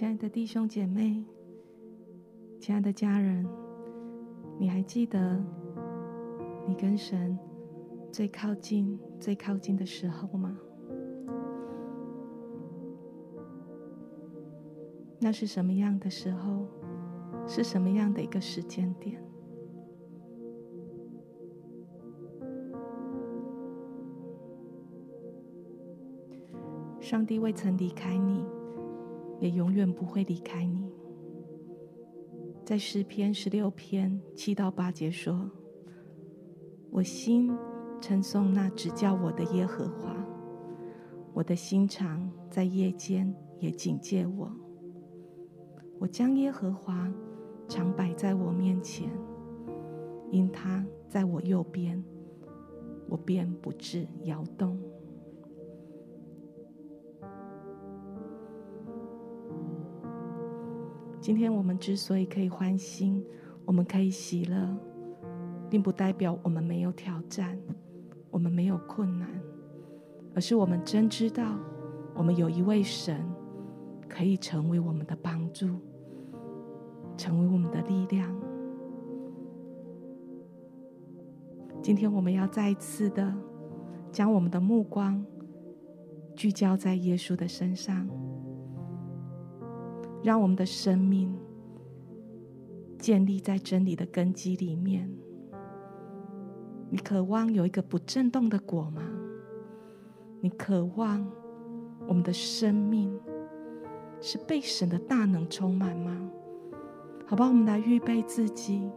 亲爱的弟兄姐妹，亲爱的家人，你还记得你跟神最靠近、最靠近的时候吗？那是什么样的时候？是什么样的一个时间点？上帝未曾离开你。也永远不会离开你。在诗篇十六篇七到八节说：“我心称颂那指教我的耶和华，我的心肠在夜间也警戒我。我将耶和华常摆在我面前，因他在我右边，我便不致摇动。”今天我们之所以可以欢欣，我们可以喜乐，并不代表我们没有挑战，我们没有困难，而是我们真知道，我们有一位神，可以成为我们的帮助，成为我们的力量。今天我们要再一次的将我们的目光聚焦在耶稣的身上。让我们的生命建立在真理的根基里面。你渴望有一个不震动的果吗？你渴望我们的生命是被神的大能充满吗？好吧，我们来预备自己。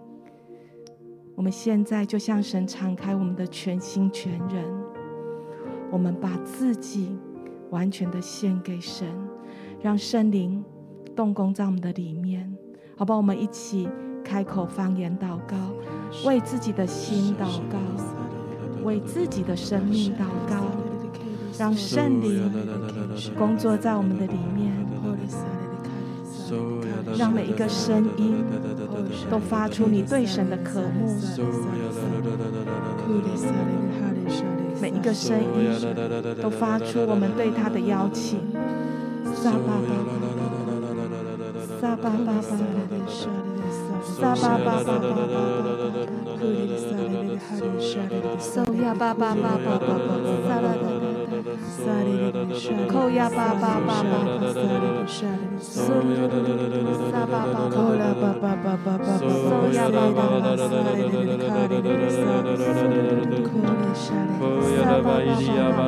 我们现在就向神敞开我们的全心全人，我们把自己完全的献给神，让圣灵。动工在我们的里面，好不好？我们一起开口方言祷告，为自己的心祷告，为自己的生命祷告，让圣灵工作在我们的里面，让每一个声音都发出你对神的渴慕，每一个声音都发出我们对他的邀请。撒巴巴 Koya ba ba ba ba ba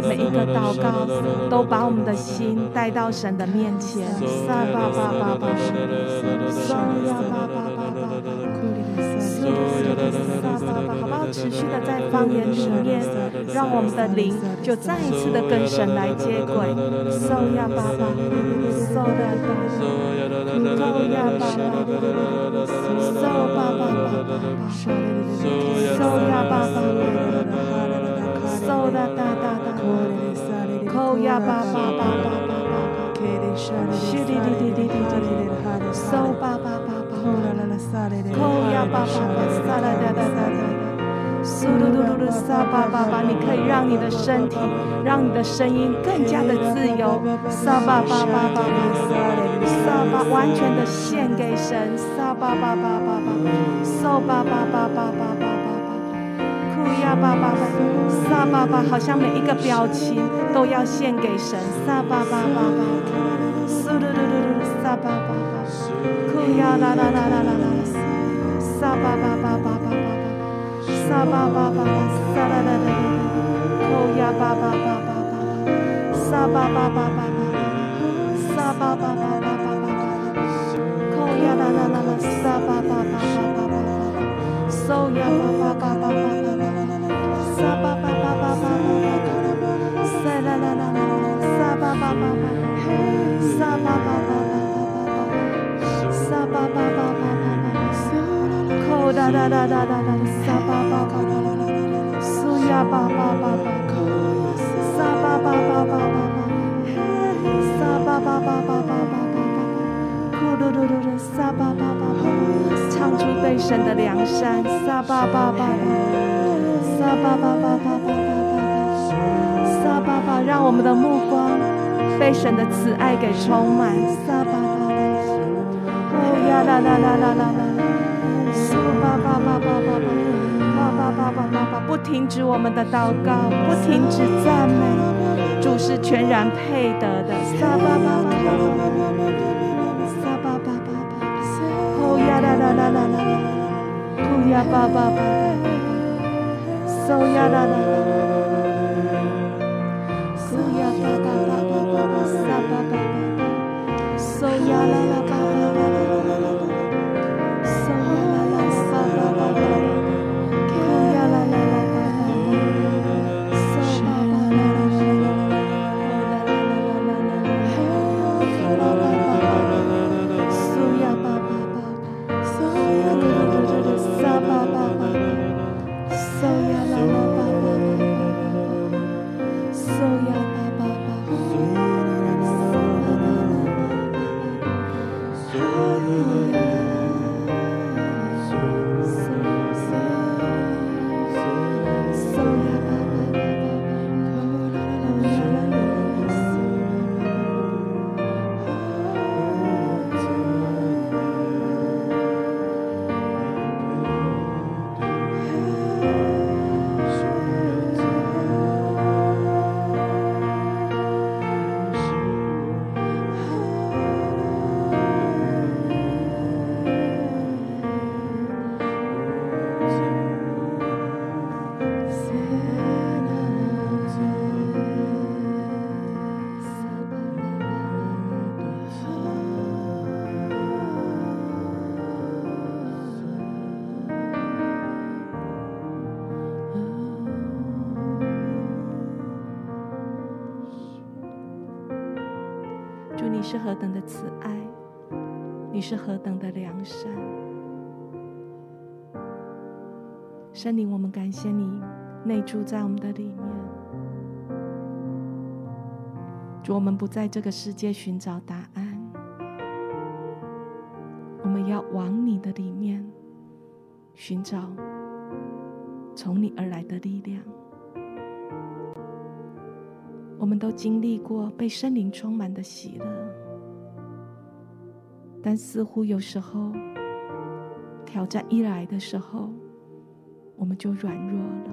每一个祷告都把我们的心带到神的面前。持续的在方言里面，让我们的灵就再一次的跟神来接轨。收呀爸爸，收的爸，扣呀爸爸，收爸爸爸爸，收呀爸爸，收的哒哒哒，扣呀爸爸爸爸。是滴滴滴滴滴滴，收吧吧吧吧，扣呀吧吧吧，撒啦哒哒哒哒，苏噜噜噜噜，撒吧吧吧，你可以让你的身体，让你的声音更加的自由，撒吧吧吧吧吧，撒吧完全的献给神，撒吧吧吧吧吧，收吧吧吧吧吧吧吧吧，库呀吧吧吧，撒吧吧，好像每一个表情都要献给神，撒吧吧吧吧。苏噜噜噜噜，撒巴巴巴，库呀啦啦啦啦啦啦，撒巴巴巴巴。Hey, sa ba ba ba ba ba ba, sa ba ba ba. 库呀巴巴巴巴巴，撒巴巴巴巴巴，巴，苏呀巴巴巴巴巴巴，巴巴巴巴巴巴，撒啦啦啦啦，撒巴巴巴巴。巴巴巴巴巴巴，撒巴巴巴巴巴巴，扣啦啦啦啦啦啦，撒巴巴巴巴，苏呀巴巴巴巴，撒巴巴巴巴巴，撒巴巴巴巴巴巴巴，呼噜噜噜噜，撒巴巴巴巴，唱出对神的良善，撒巴巴巴巴，撒巴巴巴巴巴巴巴，撒巴巴，让我们的目光被神的慈爱给充满，撒巴巴巴，哦呀啦啦啦啦啦啦。爸爸爸爸爸爸爸爸爸爸爸爸，不停止我们的祷告，不停止赞美，主是全然配得的。撒巴巴巴巴巴，撒巴巴巴巴，哦呀啦啦啦啦啦，哦呀巴巴巴巴，嗦呀啦啦，呀巴巴巴巴巴，撒巴巴巴，嗦呀啦是何等的慈爱，你是何等的良善，圣灵，我们感谢你内住在我们的里面。主，我们不在这个世界寻找答案，我们要往你的里面寻找从你而来的力量。我们都经历过被圣灵充满的喜乐。但似乎有时候，挑战一来的时候，我们就软弱了。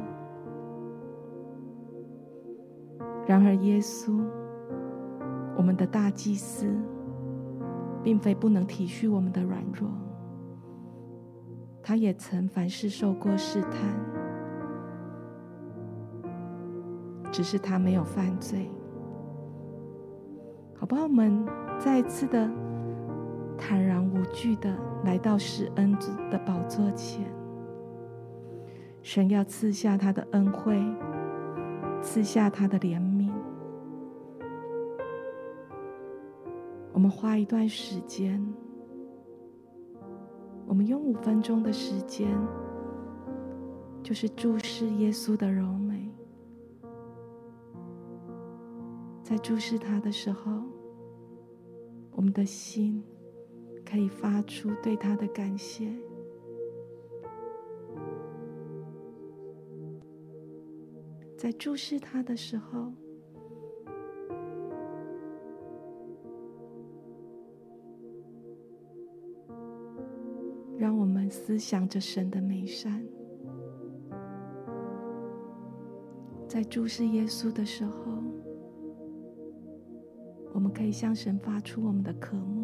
然而，耶稣，我们的大祭司，并非不能体恤我们的软弱，他也曾凡事受过试探，只是他没有犯罪。好不好？我们再一次的。坦然无惧的来到施恩主的宝座前，神要赐下他的恩惠，赐下他的怜悯。我们花一段时间，我们用五分钟的时间，就是注视耶稣的柔美。在注视他的时候，我们的心。可以发出对他的感谢，在注视他的时候，让我们思想着神的美善。在注视耶稣的时候，我们可以向神发出我们的渴慕。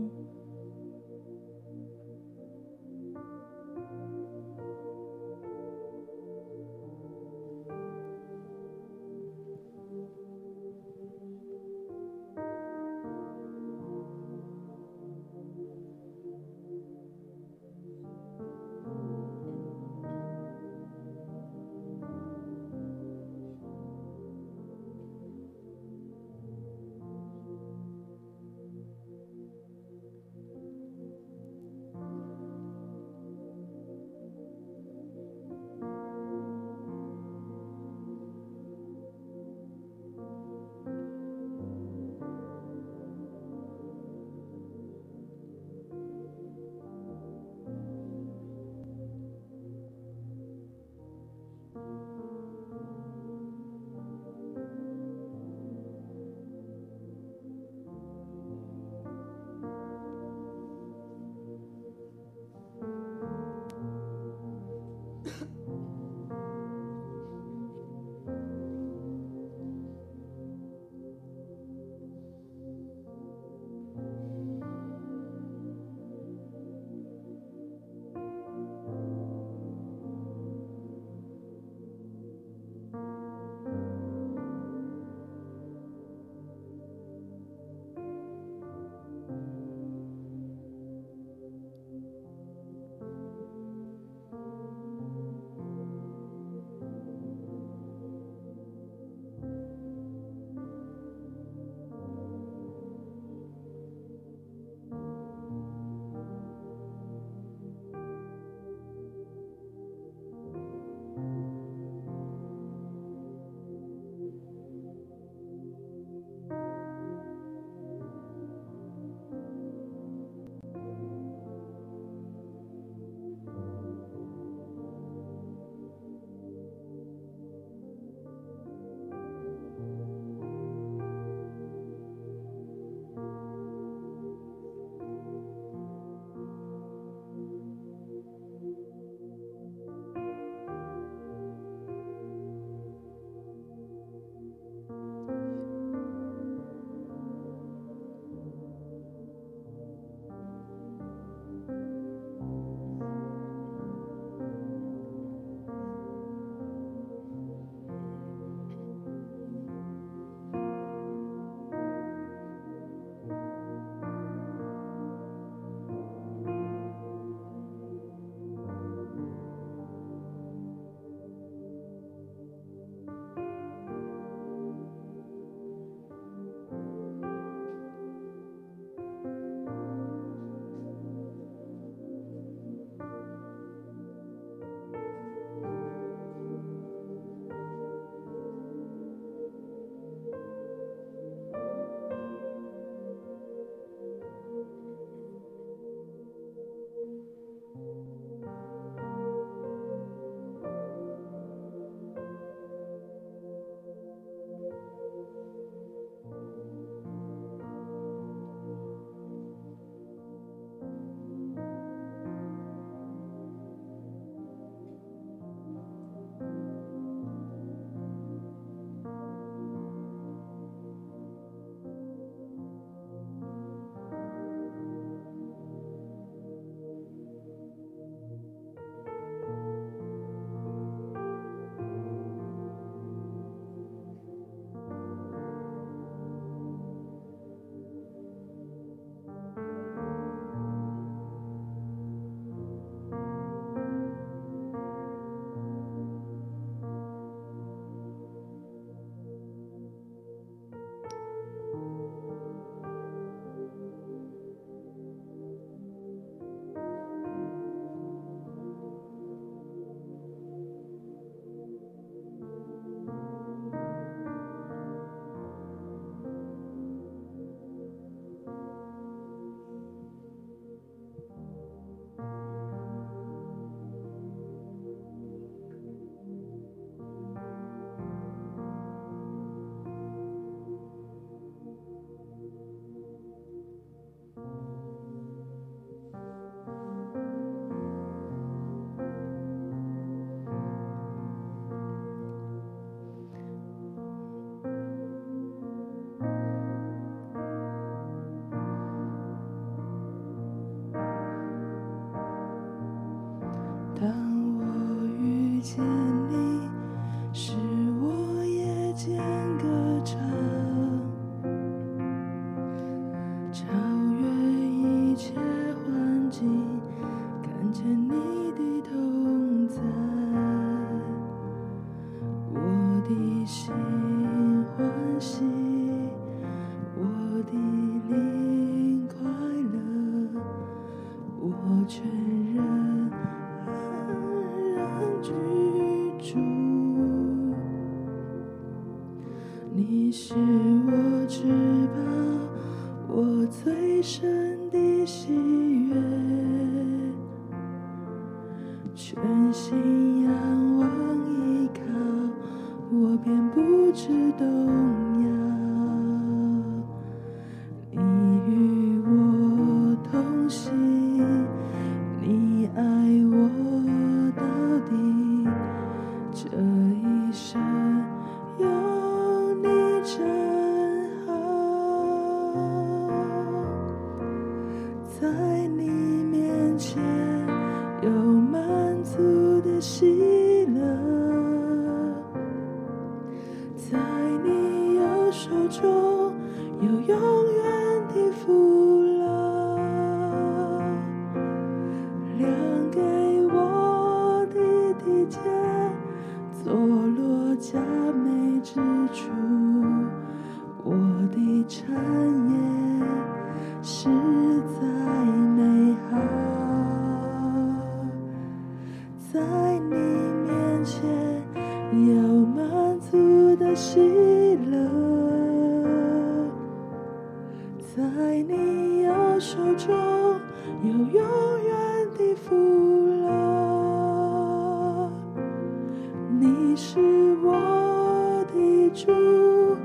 住，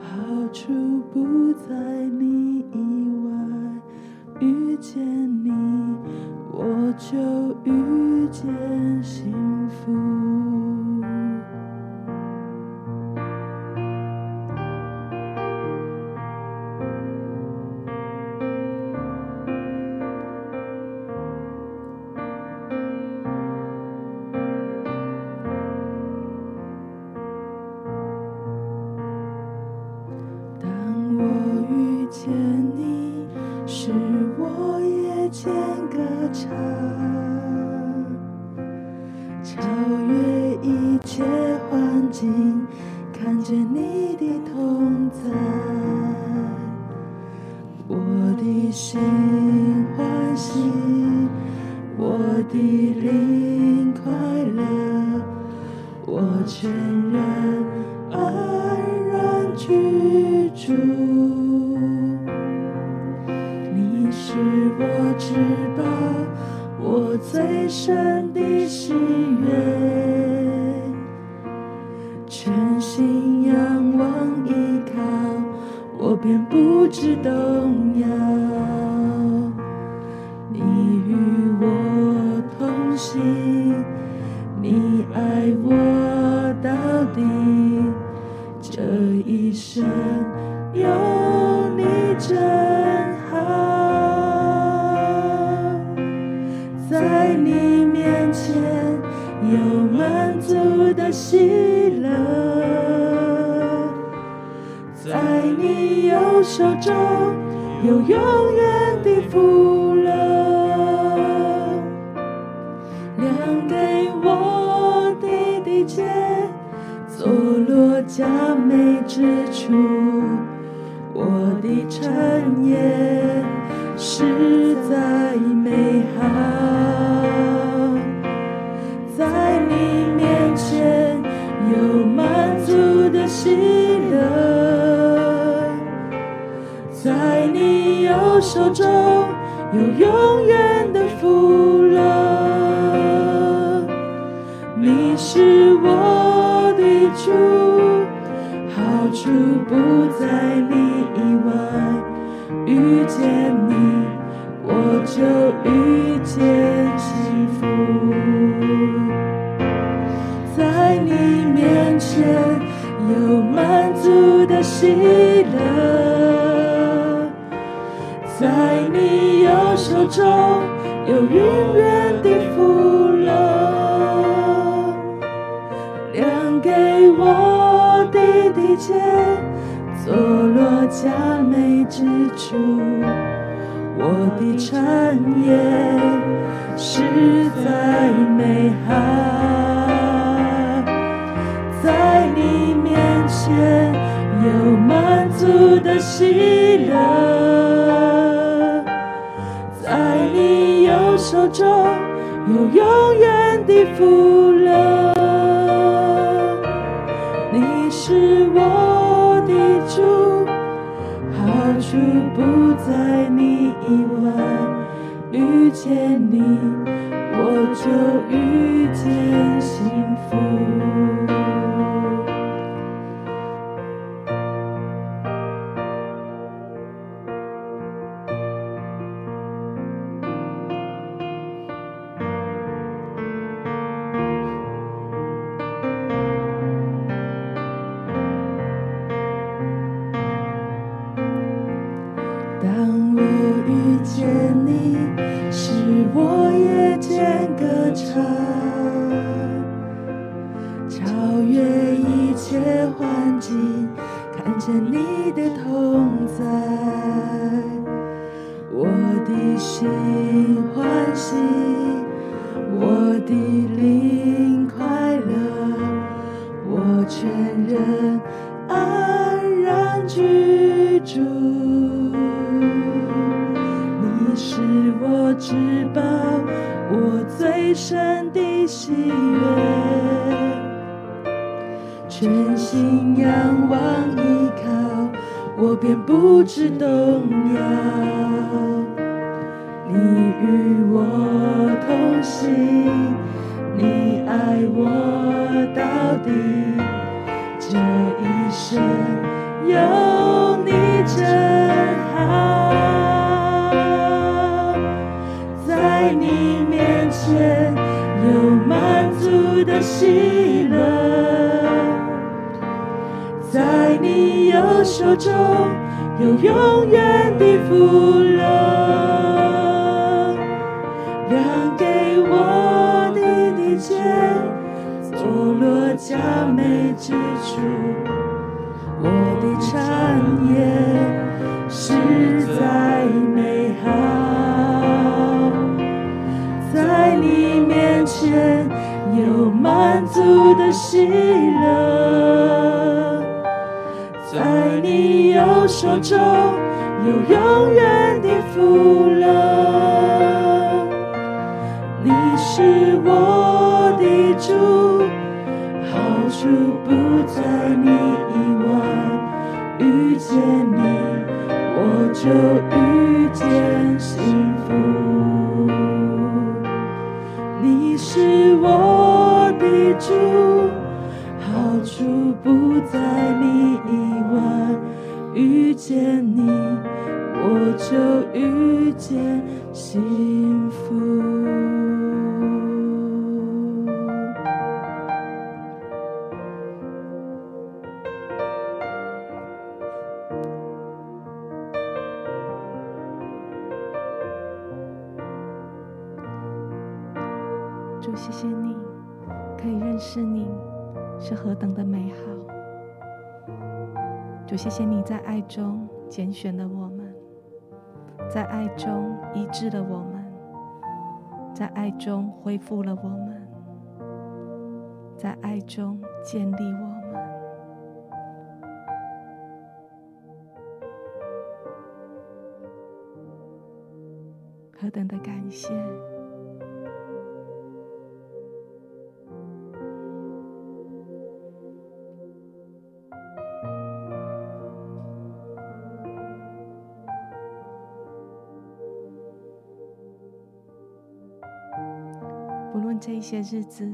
好处不在你以外。遇见你，我就遇见幸。右手中有永远的福乐，量给我的地界，坐落佳美之处，我的产业实在美好。手中有永远的福乐。你是我的主，好处不在你以外。遇见你，我就遇见幸福。在你面前有满足的喜乐。在你右手中，有永远的福饶；亮给我的地界，坐落佳美之处。我的产业实在美好，在你面前有满足的喜乐。手中有永远的福乐。你是我的主，好处不在你以外。遇见你，我就遇见幸福。永远的福乐。你是我的主，好处不在你以外。遇见你，我就遇见幸福。你是我的主。好处不在你以外，遇见。就遇见幸福。主，谢谢你，可以认识你，是何等的美好。主，谢谢你在爱中拣选了我们。在爱中医治了我们，在爱中恢复了我们，在爱中建立我们，何等的感谢！无论这些日子，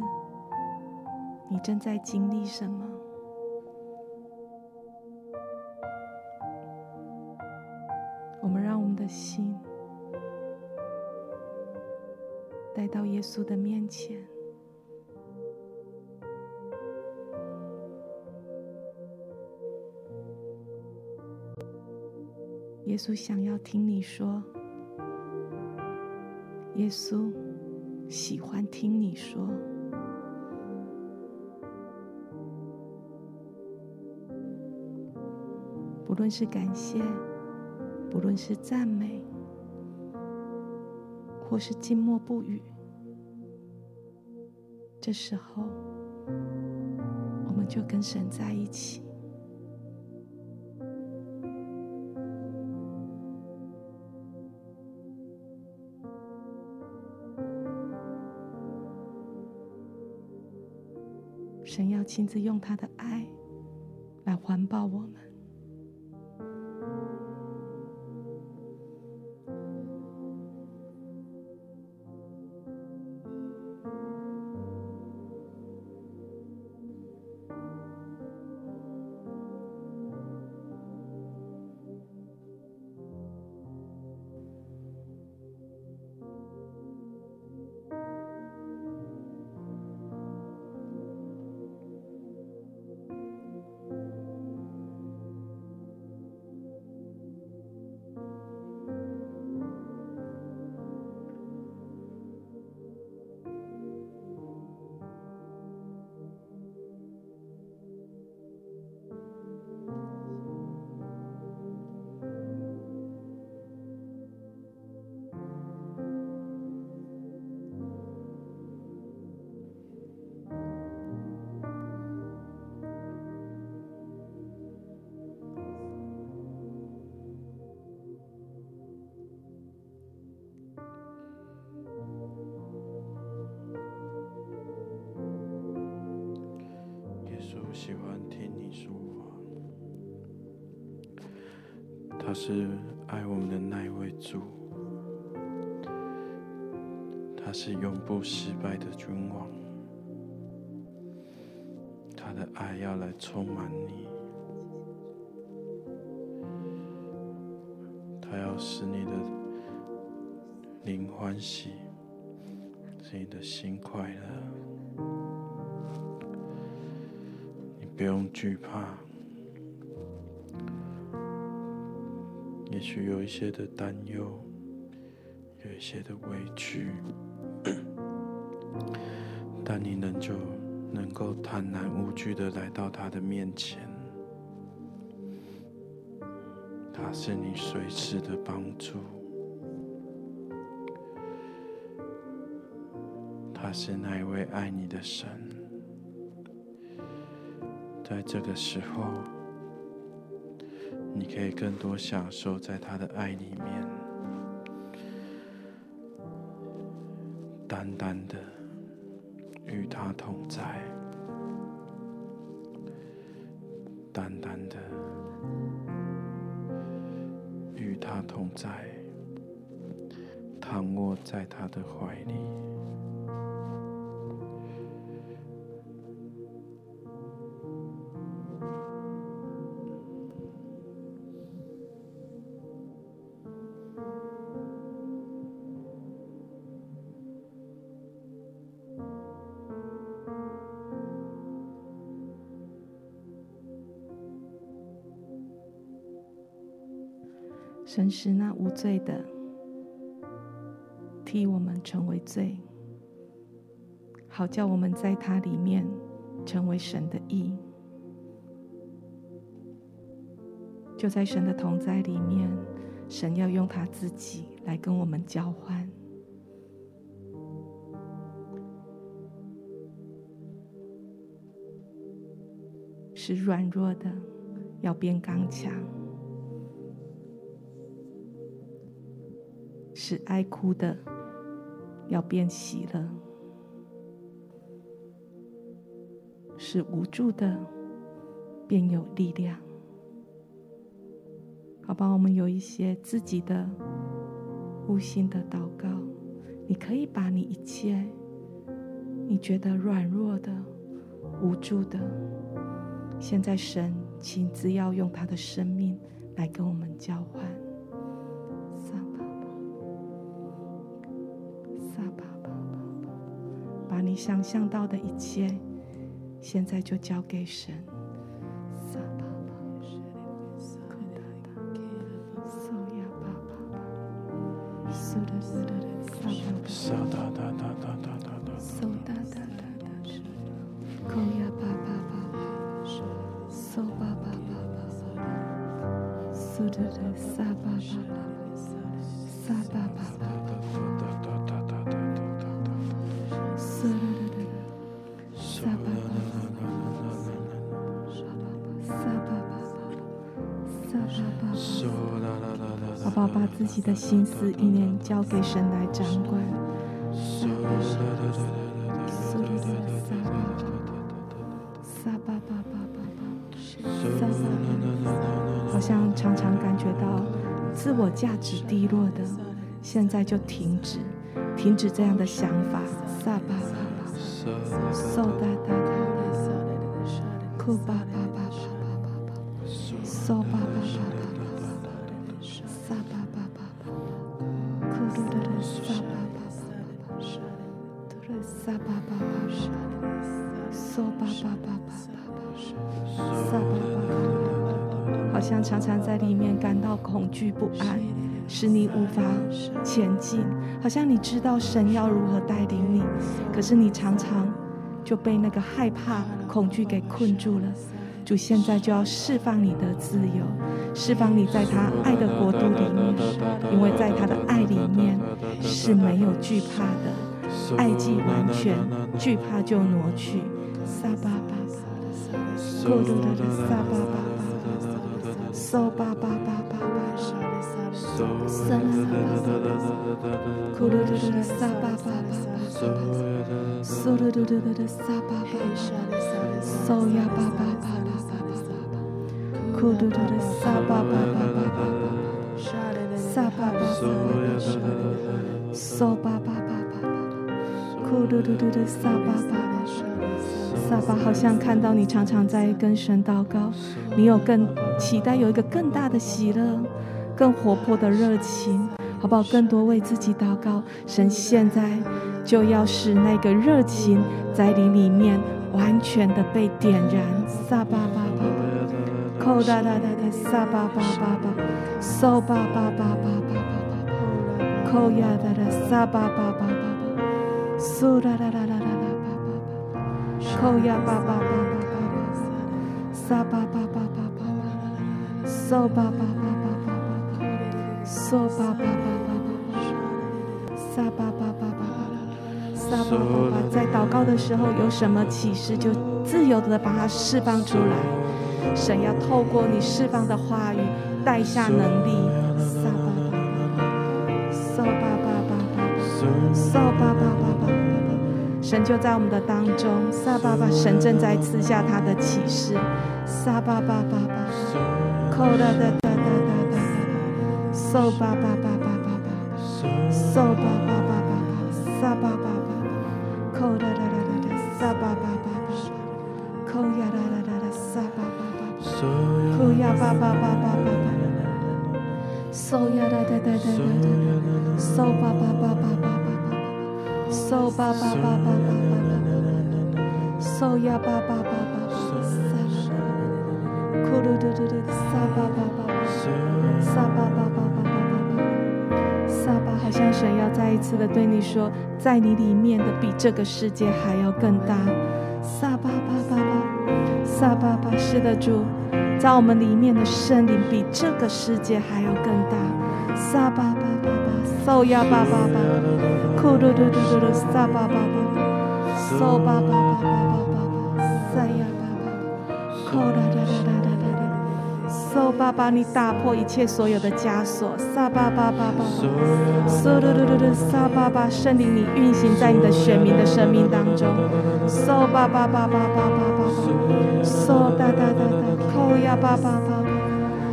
你正在经历什么？我们让我们的心带到耶稣的面前。耶稣想要听你说，耶稣。喜欢听你说，不论是感谢，不论是赞美，或是静默不语，这时候，我们就跟神在一起。亲自用他的爱来环抱我们。是爱我们的那一位主，他是永不失败的君王，他的爱要来充满你，他要使你的灵欢喜，使你的心快乐。你不用惧怕，许有一些的担忧，有一些的委屈，但你仍旧能够坦然无惧的来到他的面前，他是你随时的帮助，他是那一位爱你的神。在这个时候，你可以更多享受在他的爱里面，单单的与他同在，单单的与他同在，躺卧在他的怀里。神使那无罪的替我们成为罪，好叫我们在他里面成为神的义。就在神的同在里面，神要用他自己来跟我们交换，使软弱的要变刚强。是哀哭的要变喜乐，是无助的变有力量。好吧，我们有一些自己的悟性的祷告，你可以把你一切你觉得软弱的、无助的，现在神亲自要用他的生命来跟我们交换。你想象到的一切，现在就交给神。自己的心思意念交给神来掌管。好像常常感觉到自我价值低落的，现在就停止，停止这样的想法。撒巴巴巴，嗦哒哒哒，库巴惧不安，使你无法前进。好像你知道神要如何带领你，可是你常常就被那个害怕、恐惧给困住了。主现在就要释放你的自由，释放你在他爱的国度里面，因为在他的爱里面是没有惧怕的。爱既完全，惧怕就挪去。撒巴巴巴，咕噜噜的撒巴巴巴，嗦巴巴巴巴巴。撒巴巴巴巴，嗦噜噜噜噜的撒巴巴巴，嗦呀巴巴巴巴巴巴，咕噜噜的撒巴巴巴巴巴，撒巴巴巴巴，嗦巴巴巴巴巴，咕噜噜噜的撒巴巴巴，撒巴好像看到你常常在跟神祷告，你有更期待有一个更大的喜乐。更活泼的热情，好不好？更多为自己祷告，神现在就要使那个热情在你里面完全的被点燃。撒巴巴巴，扣哒哒哒哒，撒巴巴巴巴，嗦巴巴巴巴巴巴巴，扣呀哒哒，撒巴巴巴巴巴，苏哒哒哒哒哒巴巴巴，扣呀巴巴巴巴巴巴，撒巴巴巴巴巴巴，嗦巴巴萨。巴巴巴巴巴，巴巴巴巴巴，撒巴巴巴。在祷告的时候，有什么启示，就自由的把它释放出来。神要透过你释放的话语，带下能力。萨巴巴巴巴，嗦巴巴巴巴巴，嗦巴巴巴巴巴巴。神就在我们的当中，撒巴巴，神正在赐下他的启示。撒巴巴巴巴，扣了的。嗦巴巴巴巴巴巴，嗦巴巴巴巴巴，撒巴巴巴巴，扣啦啦啦啦啦，撒巴巴巴巴，扣呀啦啦啦啦，撒巴巴巴巴，扣呀巴巴巴巴巴巴，嗦呀啦啦啦啦啦，嗦巴巴巴巴巴巴巴，嗦巴巴巴巴巴巴巴，嗦呀巴像神要再一次的对你说，在你里面的比这个世界还要更大。撒巴巴巴巴，撒巴巴，是的主，在我们里面的圣灵比这个世界还要更大。撒巴巴巴巴，嗦呀巴巴巴，库噜噜噜噜噜，撒巴巴巴，嗦巴巴巴巴巴巴，撒呀巴巴，库啦啦。嗦巴巴，你打破一切所有的枷锁。撒巴巴巴巴巴，嗦噜噜噜噜，撒巴巴，圣灵你运行在你的选民的生命当中。嗦巴巴巴巴巴巴巴，嗦哒哒哒哒，扣呀巴巴巴，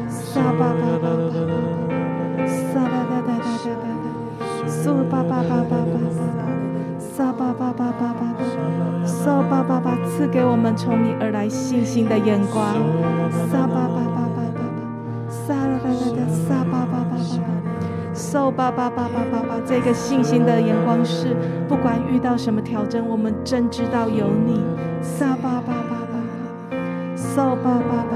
撒巴巴巴巴巴，撒哒哒哒哒哒哒，嗦巴巴巴巴巴巴，撒巴巴巴巴巴巴，嗦巴巴巴，赐给我们从你而来信心的眼光。撒巴巴巴。嗖巴巴巴巴巴巴，这个信心的眼光是，不管遇到什么挑战，我们真知道有你。撒巴巴巴巴巴，嗖巴巴巴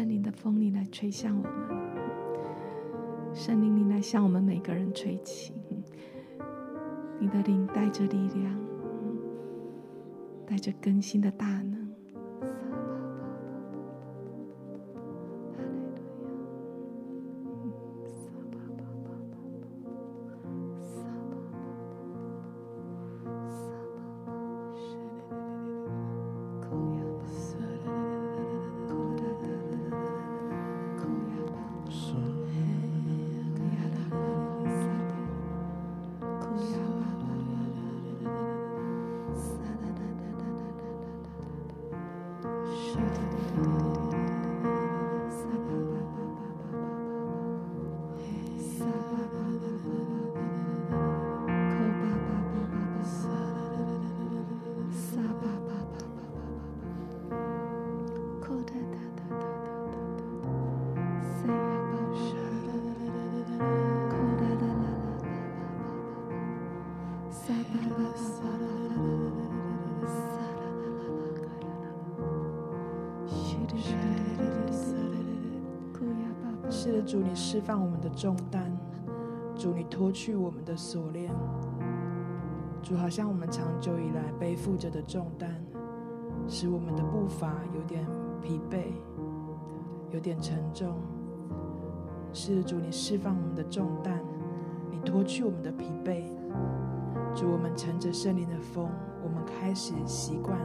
圣灵的风，你来吹向我们。圣灵，你来向我们每个人吹起。你的灵带着力量，带着更新的大能。是的主，你释放我们的重担；主，你脱去我们的锁链。主，好像我们长久以来背负着的重担，使我们的步伐有点疲惫，有点沉重。是的主，你释放我们的重担，你脱去我们的疲惫。主，我们乘着圣灵的风，我们开始习惯，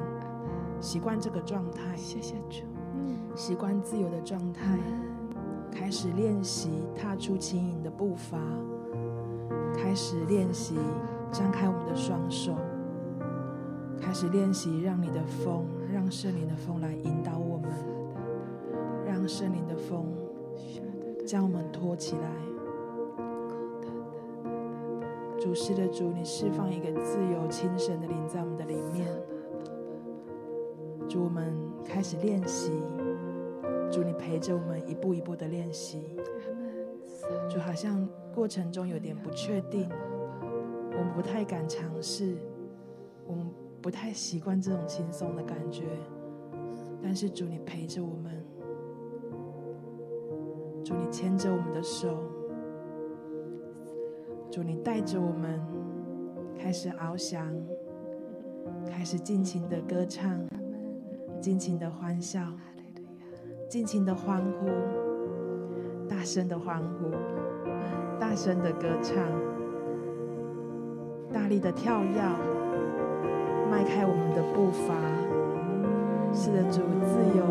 习惯这个状态。谢谢主，习惯自由的状态。开始练习踏出轻盈的步伐，开始练习张开我们的双手，开始练习让你的风，让圣灵的风来引导我们，让圣灵的风将我们托起来。主是的主，你释放一个自由轻省的灵在我们的里面。主，我们开始练习。主，你陪着我们一步一步的练习。主，好像过程中有点不确定，我们不太敢尝试，我们不太习惯这种轻松的感觉。但是主，你陪着我们，主，你牵着我们的手，主，你带着我们开始翱翔，开始尽情的歌唱，尽情的欢笑。尽情的欢呼，大声的欢呼，大声的歌唱，大力的跳跃，迈开我们的步伐。是的，主，自由，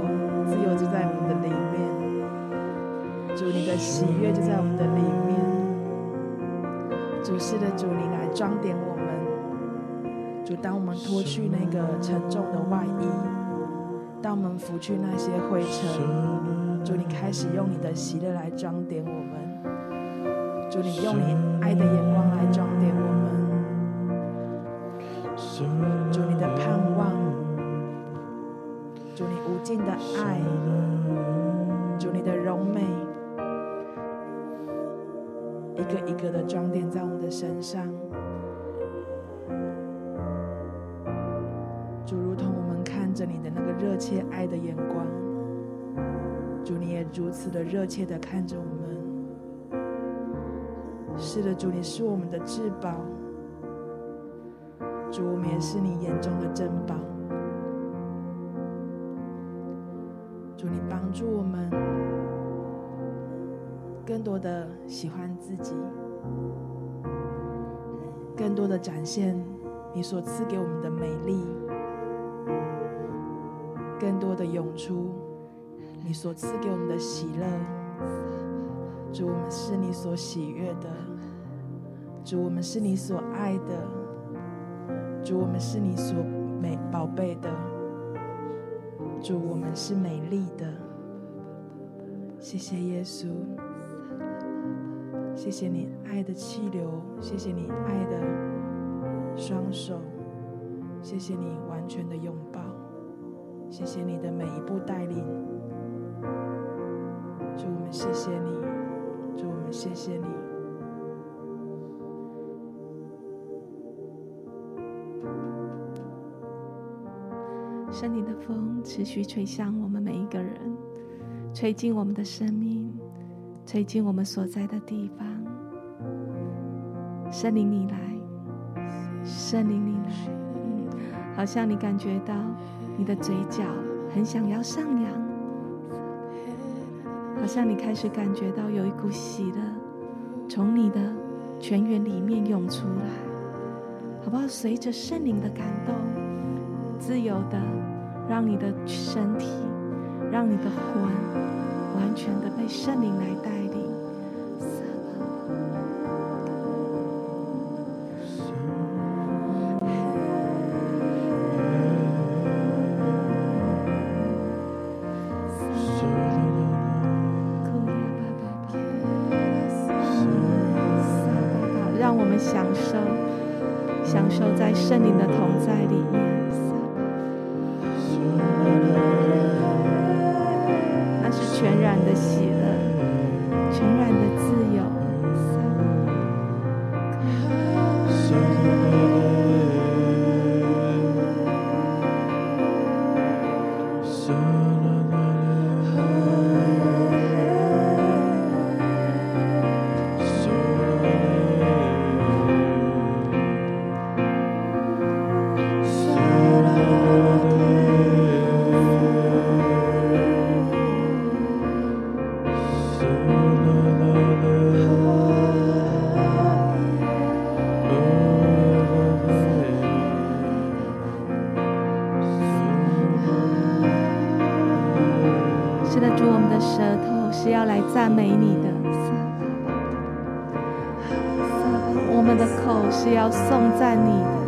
自由就在我们的里面。主，你的喜悦就在我们的里面。主，是的，主，你来装点我们。主，当我们脱去那个沉重的外衣。当我们拂去那些灰尘，主，你开始用你的喜乐来装点我们。主，你用你爱的眼光来装点我们。主，你的盼望，主，你无尽的爱，主，你的柔美，一个一个的装点在我们的身上。切爱的眼光，主，你也如此的热切的看着我们。是的，主，你是我们的至宝，主，我们也是你眼中的珍宝。主，你帮助我们更多的喜欢自己，更多的展现你所赐给我们的美丽。更多的涌出你所赐给我们的喜乐，主，我们是你所喜悦的，主，我们是你所爱的，主，我们是你所美宝贝的，主，我们是美丽的。谢谢耶稣，谢谢你爱的气流，谢谢你爱的双手，谢谢你完全的拥抱。谢谢你的每一步带领，祝，我们谢谢你，祝，我们谢谢你。圣灵的风持续吹向我们每一个人，吹进我们的生命，吹进我们所在的地方。圣灵你来，圣灵你来，好像你感觉到你的嘴角很想要上扬，好像你开始感觉到有一股喜乐从你的泉源里面涌出来，好不好？随着圣灵的感动，自由的让你的身体，让你的魂。完全的被圣灵来带主，我们的舌头是要来赞美你的，我们的口是要颂赞你的。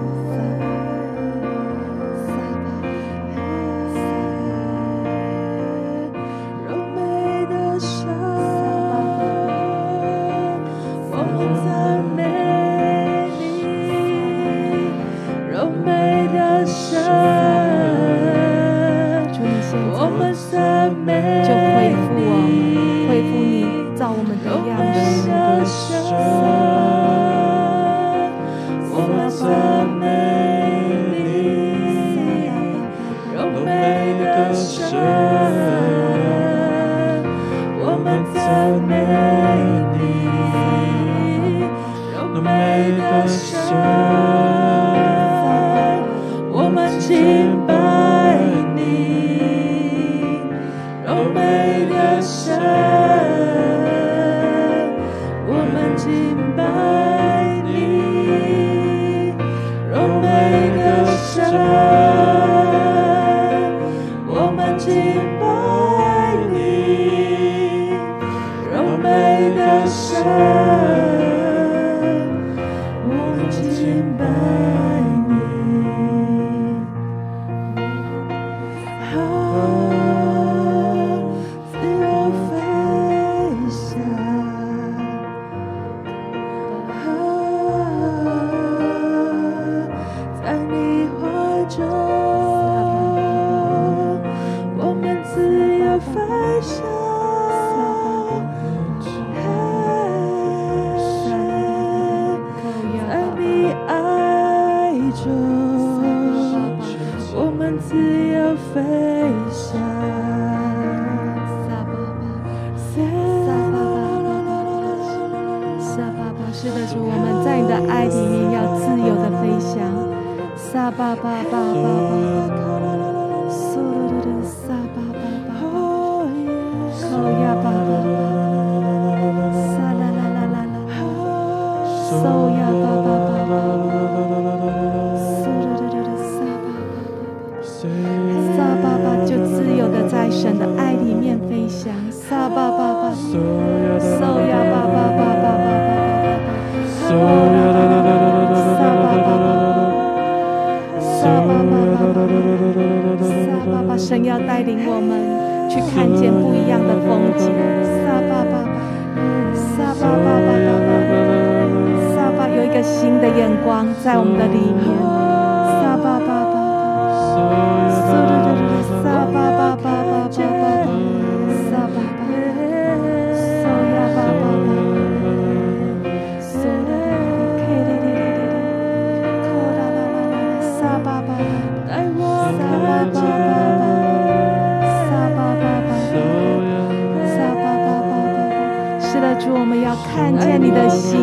飞翔，是的，主，我们在你的爱里面要自由的飞翔，撒，萨呀巴巴巴巴巴巴巴巴巴，萨巴巴巴巴巴巴巴巴巴，萨巴巴神要带领我们去看见不一样的风景，萨巴巴巴，萨巴巴巴巴巴，萨巴有一个新的眼光在我们的里面。看见你的心，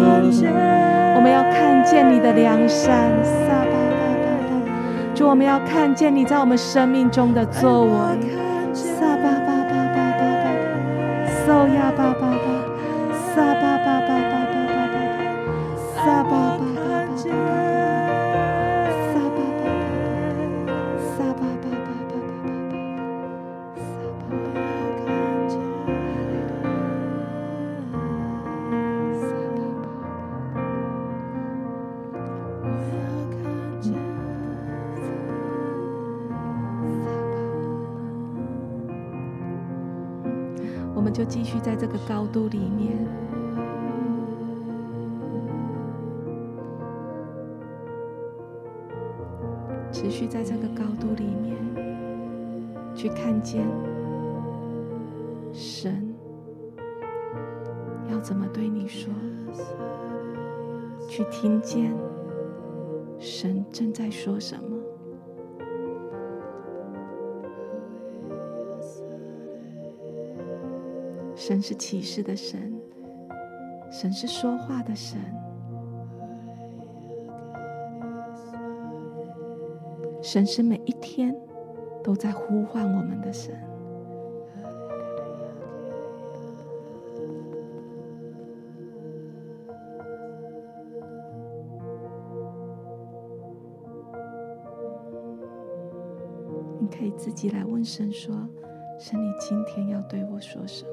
我们要看见你的良善。撒巴巴巴巴，主，我们要看见你在我们生命中的作为。撒巴巴巴巴巴巴，搜呀巴巴巴，就继续在这个高度里面，持续在这个高度里面，去看见神要怎么对你说，去听见神正在说什么。神是启示的神，神是说话的神，神是每一天都在呼唤我们的神。你可以自己来问神说：“神，你今天要对我说什么？”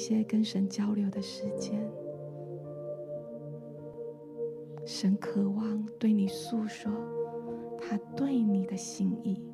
一些跟神交流的时间，神渴望对你诉说他对你的心意。”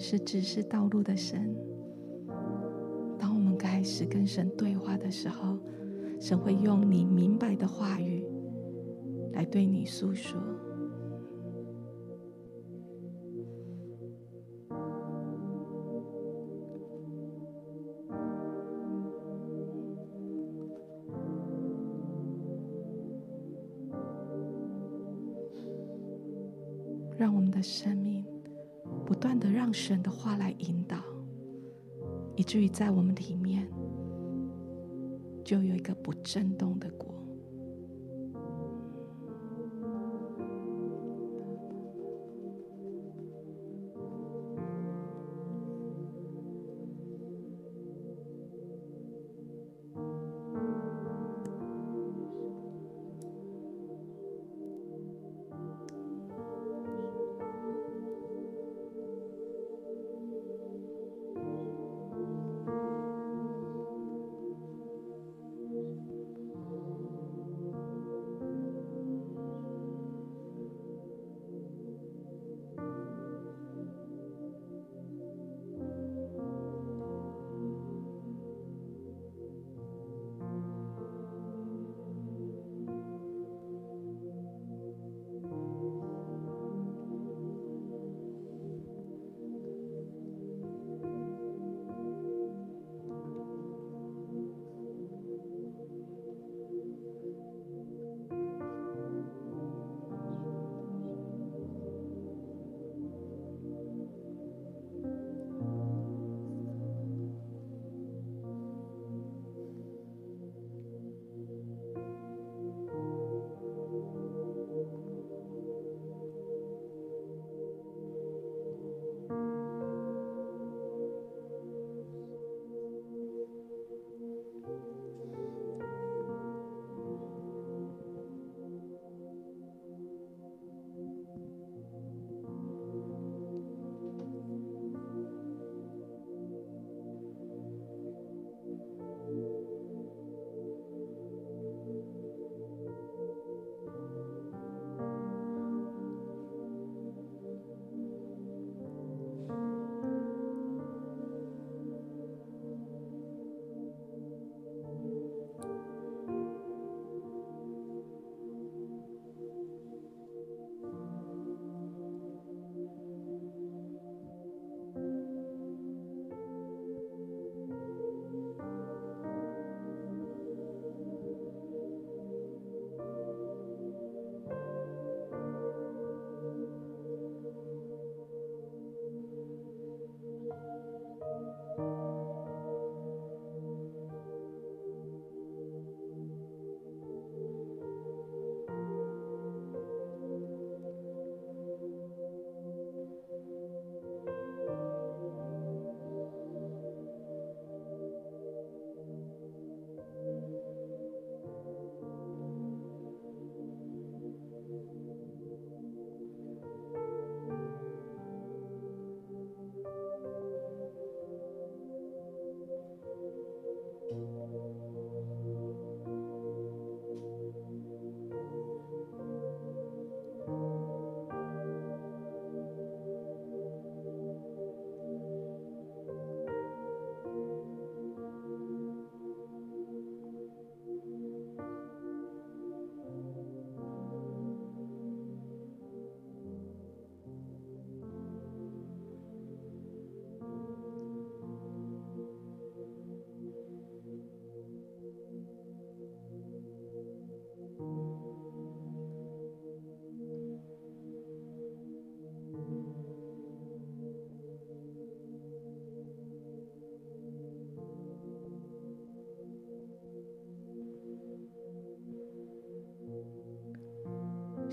是指示道路的神。当我们开始跟神对话的时候，神会用你明白的话语来对你诉说。让我们的生命。不断的让神的话来引导，以至于在我们里面就有一个不震动的果。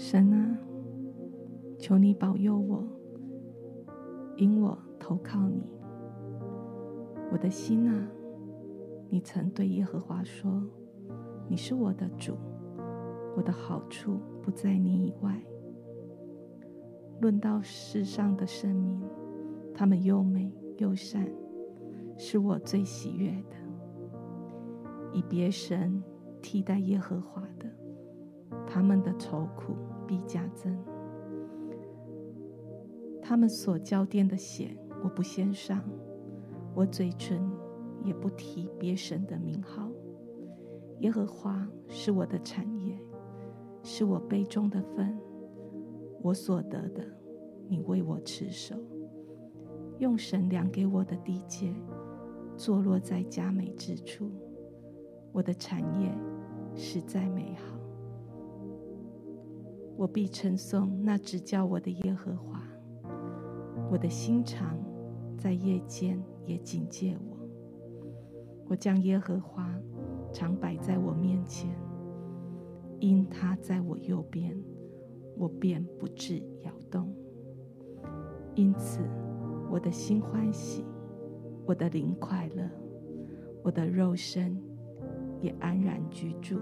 神啊，求你保佑我，因我投靠你。我的心啊，你曾对耶和华说：“你是我的主，我的好处不在你以外。”论到世上的生命，他们又美又善，是我最喜悦的。以别神替代耶和华的，他们的愁苦必加增。他们所浇奠的血，我不献上。我嘴唇也不提别神的名号。耶和华是我的产业，是我杯中的分。我所得的，你为我持守。用神量给我的地界，坐落在佳美之处。我的产业实在美好。我必称颂那指教我的耶和华。我的心肠在夜间。也警戒我，我将耶和华常摆在我面前，因他在我右边，我便不致摇动。因此，我的心欢喜，我的灵快乐，我的肉身也安然居住，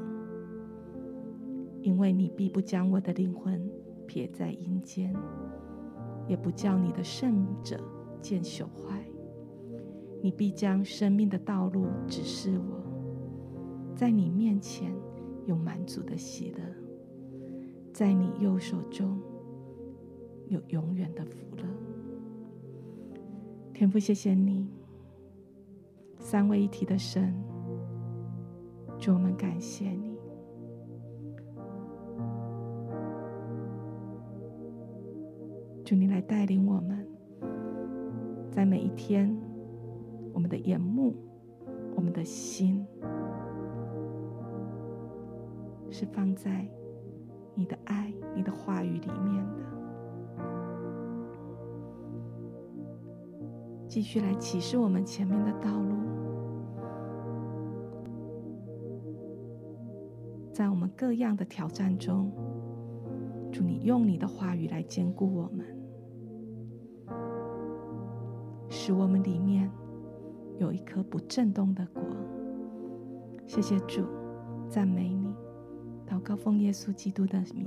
因为你必不将我的灵魂撇在阴间，也不叫你的圣者见朽坏。你必将生命的道路指示我，在你面前有满足的喜乐，在你右手中有永远的福乐。天父，谢谢你，三位一体的神，主，我们感谢你，主，你来带领我们，在每一天。我们的眼目，我们的心，是放在你的爱、你的话语里面的。继续来启示我们前面的道路，在我们各样的挑战中，祝你用你的话语来坚固我们，使我们里面。有一颗不震动的果。谢谢主，赞美你，祷告奉耶稣基督的名。